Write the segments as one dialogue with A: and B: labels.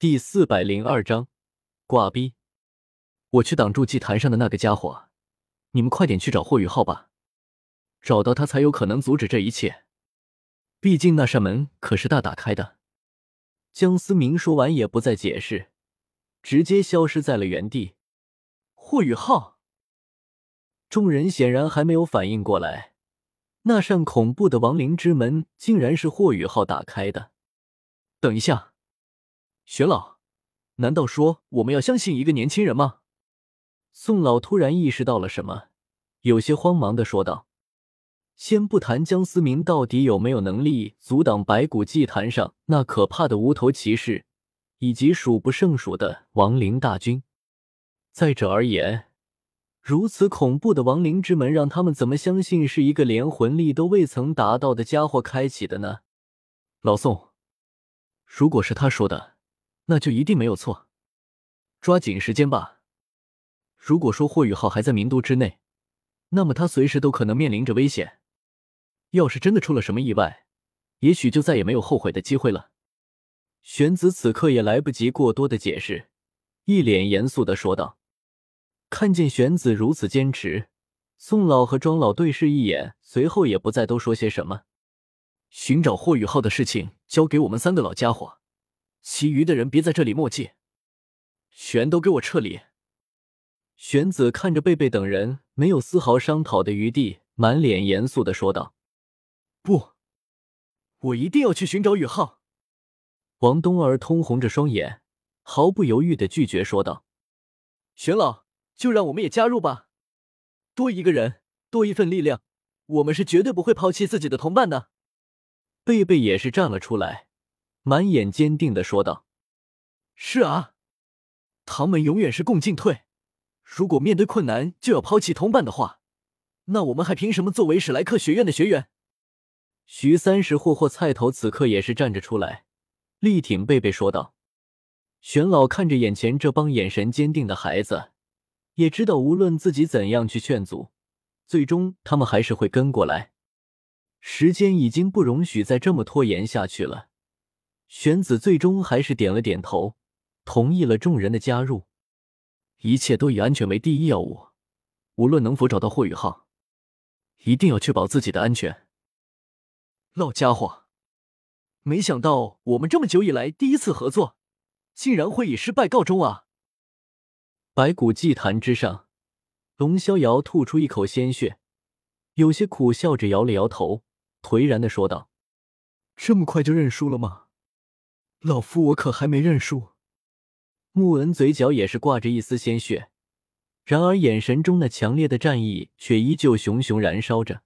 A: 第四百零二章挂逼。我去挡住祭坛上的那个家伙，你们快点去找霍雨浩吧，找到他才有可能阻止这一切。毕竟那扇门可是大打开的。江思明说完也不再解释，直接消失在了原地。霍雨浩，众人显然还没有反应过来，那扇恐怖的亡灵之门竟然是霍雨浩打开的。等一下。玄老，难道说我们要相信一个年轻人吗？宋老突然意识到了什么，有些慌忙的说道：“先不谈江思明到底有没有能力阻挡白骨祭坛上那可怕的无头骑士，以及数不胜数的亡灵大军，再者而言，如此恐怖的亡灵之门，让他们怎么相信是一个连魂力都未曾达到的家伙开启的呢？老宋，如果是他说的。”那就一定没有错，抓紧时间吧。如果说霍雨浩还在名都之内，那么他随时都可能面临着危险。要是真的出了什么意外，也许就再也没有后悔的机会了。玄子此刻也来不及过多的解释，一脸严肃的说道。看见玄子如此坚持，宋老和庄老对视一眼，随后也不再多说些什么。寻找霍雨浩的事情交给我们三个老家伙。其余的人别在这里墨迹，全都给我撤离！玄子看着贝贝等人，没有丝毫商讨的余地，满脸严肃的说道：“不，我一定要去寻找宇浩。”王冬儿通红着双眼，毫不犹豫的拒绝说道：“玄老，就让我们也加入吧，多一个人，多一份力量，我们是绝对不会抛弃自己的同伴的。”贝贝也是站了出来。满眼坚定的说道：“是啊，唐门永远是共进退。如果面对困难就要抛弃同伴的话，那我们还凭什么作为史莱克学院的学员？”徐三石霍霍菜头此刻也是站着出来，力挺贝贝说道：“玄老看着眼前这帮眼神坚定的孩子，也知道无论自己怎样去劝阻，最终他们还是会跟过来。时间已经不容许再这么拖延下去了。”玄子最终还是点了点头，同意了众人的加入。一切都以安全为第一要务，无论能否找到霍雨浩，一定要确保自己的安全。老家伙，没想到我们这么久以来第一次合作，竟然会以失败告终啊！白骨祭坛之上，龙逍遥吐出一口鲜血，有些苦笑着摇了摇头，颓然的说道：“这么快就认输了吗？”老夫我可还没认输。穆恩嘴角也是挂着一丝鲜血，然而眼神中那强烈的战意却依旧熊熊燃烧着。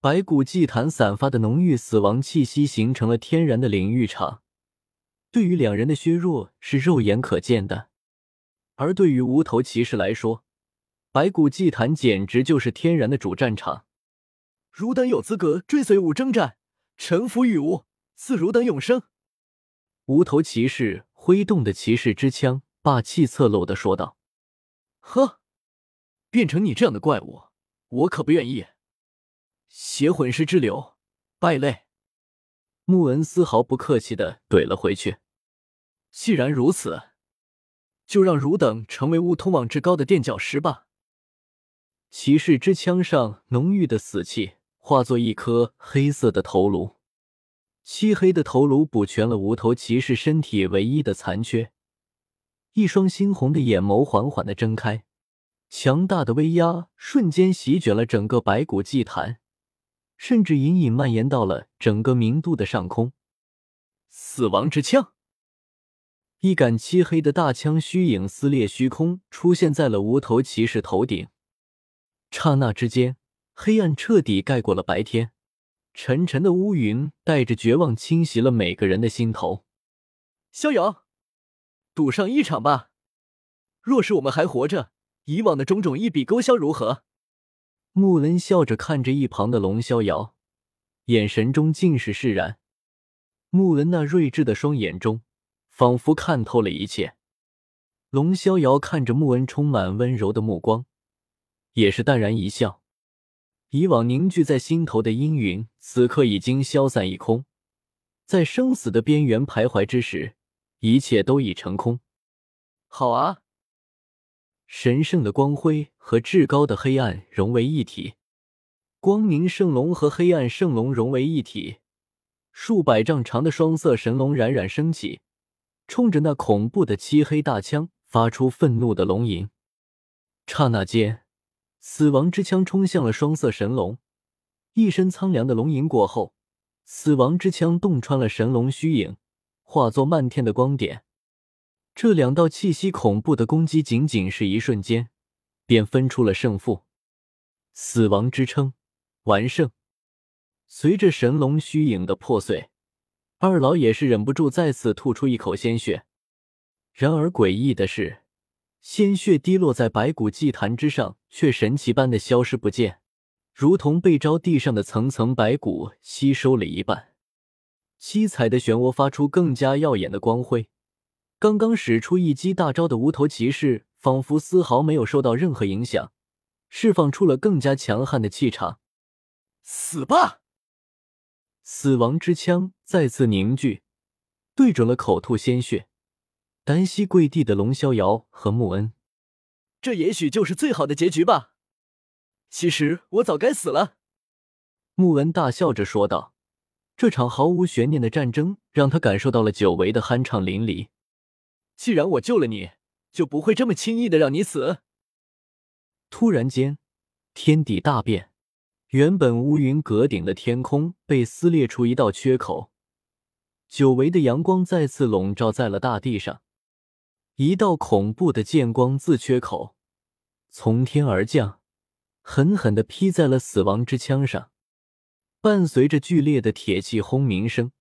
A: 白骨祭坛散发的浓郁死亡气息形成了天然的领域场，对于两人的削弱是肉眼可见的。而对于无头骑士来说，白骨祭坛简直就是天然的主战场。汝等有资格追随吾征战，臣服于吾，赐汝等永生。无头骑士挥动的骑士之枪，霸气侧漏的说道：“呵，变成你这样的怪物，我可不愿意。邪魂师之流，败类。”穆恩丝毫不客气的怼了回去。既然如此，就让汝等成为吾通往至高的垫脚石吧。骑士之枪上浓郁的死气化作一颗黑色的头颅。漆黑的头颅补全了无头骑士身体唯一的残缺，一双猩红的眼眸缓缓的睁开，强大的威压瞬间席卷了整个白骨祭坛，甚至隐隐蔓延到了整个名都的上空。死亡之枪，一杆漆黑的大枪虚影撕裂虚空，出现在了无头骑士头顶。刹那之间，黑暗彻底盖过了白天。沉沉的乌云带着绝望侵袭了每个人的心头。逍遥，赌上一场吧！若是我们还活着，以往的种种一笔勾销，如何？穆恩笑着看着一旁的龙逍遥，眼神中尽是释然。穆恩那睿智的双眼中，仿佛看透了一切。龙逍遥看着穆恩充满温柔的目光，也是淡然一笑。以往凝聚在心头的阴云，此刻已经消散一空，在生死的边缘徘徊之时，一切都已成空。
B: 好啊！
A: 神圣的光辉和至高的黑暗融为一体，光明圣龙和黑暗圣龙融为一体，数百丈长的双色神龙冉冉升起，冲着那恐怖的漆黑大枪发出愤怒的龙吟。刹那间，死亡之枪冲向了双色神龙，一声苍凉的龙吟过后，死亡之枪洞穿了神龙虚影，化作漫天的光点。这两道气息恐怖的攻击，仅仅是一瞬间，便分出了胜负。死亡之称完胜。随着神龙虚影的破碎，二老也是忍不住再次吐出一口鲜血。然而诡异的是，鲜血滴落在白骨祭坛之上，却神奇般的消失不见，如同被招地上的层层白骨吸收了一半。七彩的漩涡发出更加耀眼的光辉。刚刚使出一击大招的无头骑士，仿佛丝毫没有受到任何影响，释放出了更加强悍的气场。
B: 死吧！
A: 死亡之枪再次凝聚，对准了口吐鲜血、单膝跪地的龙逍遥和穆恩。
B: 这也许就是最好的结局吧。其实我早该死了。
A: 穆恩大笑着说道：“这场毫无悬念的战争，让他感受到了久违的酣畅淋漓。”
B: 既然我救了你，就不会这么轻易的让你死。
A: 突然间，天地大变，原本乌云隔顶的天空被撕裂出一道缺口，久违的阳光再次笼罩在了大地上。一道恐怖的剑光自缺口从天而降，狠狠的劈在了死亡之枪上，伴随着剧烈的铁器轰鸣声，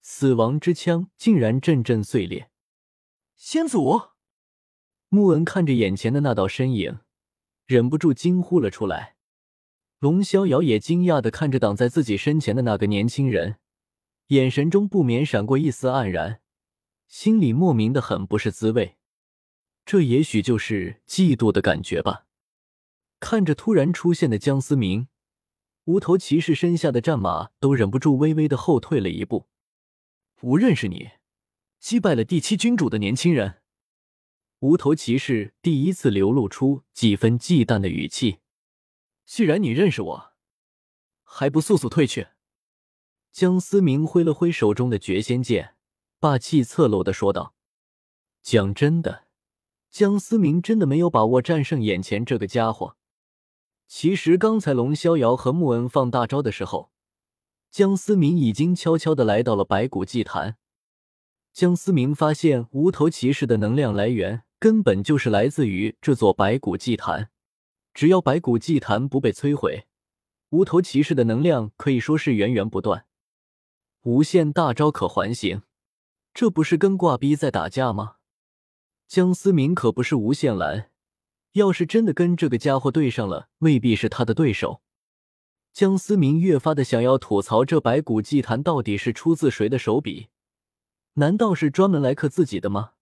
A: 死亡之枪竟然阵阵碎裂。
B: 先祖，
A: 穆恩看着眼前的那道身影，忍不住惊呼了出来。龙逍遥也惊讶的看着挡在自己身前的那个年轻人，眼神中不免闪过一丝黯然，心里莫名的很不是滋味。这也许就是嫉妒的感觉吧。看着突然出现的江思明，无头骑士身下的战马都忍不住微微的后退了一步。
B: 不认识你。击败了第七君主的年轻人，
A: 无头骑士第一次流露出几分忌惮的语气。
B: 既然你认识我，还不速速退去？
A: 江思明挥了挥手中的绝仙剑，霸气侧漏的说道：“讲真的，江思明真的没有把握战胜眼前这个家伙。其实刚才龙逍遥和穆恩放大招的时候，江思明已经悄悄的来到了白骨祭坛。”江思明发现，无头骑士的能量来源根本就是来自于这座白骨祭坛。只要白骨祭坛不被摧毁，无头骑士的能量可以说是源源不断。无限大招可还形，这不是跟挂逼在打架吗？江思明可不是无限蓝，要是真的跟这个家伙对上了，未必是他的对手。江思明越发的想要吐槽，这白骨祭坛到底是出自谁的手笔？难道是专门来克自己的吗？